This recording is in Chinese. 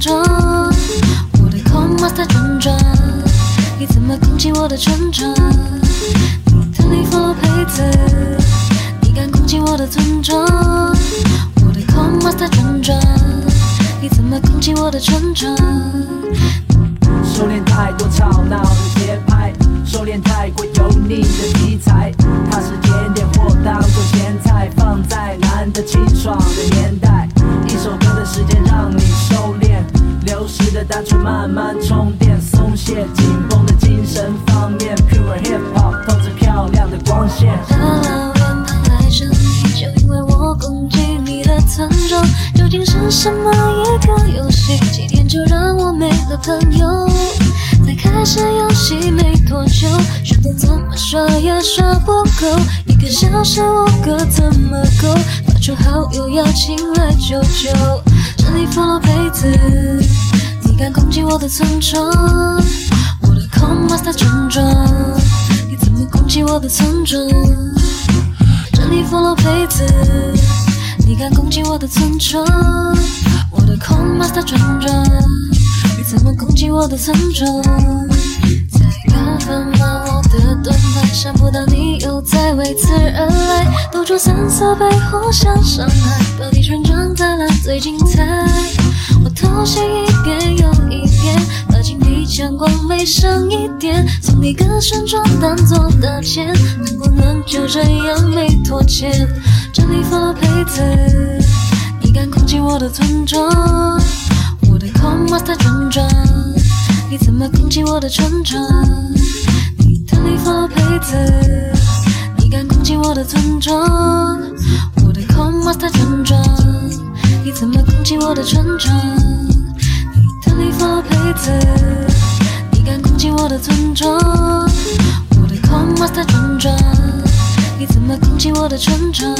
的村庄，我的 Coin Master 转转，你怎么攻击我的村庄？你特地 follow 配子，你敢攻击我的村庄？我的 Coin Master 转转，你怎么攻击我的村庄？收敛太多吵闹的节拍，收敛太过油腻的题材。它是甜点或当做咸菜，放在难得清爽的年代。一首歌的时间让你收敛，流失的单纯慢慢充电，松懈紧绷的精神方面。Pure hip hop 透着漂亮的光线。大老远跑来这里，就因为我攻击你的村庄。究竟是什么一个游戏？几天就让我没了朋友。才开始游戏没多久，顺便怎么刷也刷不够。一个小时五个怎么够？发出好友邀请来救救。这里放了杯子，敢攻击我的村庄？我的 Comaster 村庄，你怎么攻击我的村庄？这里 follow 杯子，你敢攻击我的村庄？我的 Comaster 村庄，你怎么攻击我的村庄？在高分吗？我的盾牌，想不到你又在为此而来，斗出三色背互相伤害，标题村庄再来最精彩。我偷袭一遍又一遍，把金币抢光没剩一点，送你个旋转当做大钱，能不能就这样没拖欠？这里 follow 配子，你敢攻击我的村庄？我的 com master 村庄，你怎么攻击我的村庄？你特地 follow 配子，你敢攻击我的村庄？我的 com master 村庄，你怎么攻击我的村庄？我的村庄？我的 com master 村庄，你怎么攻击我的村庄？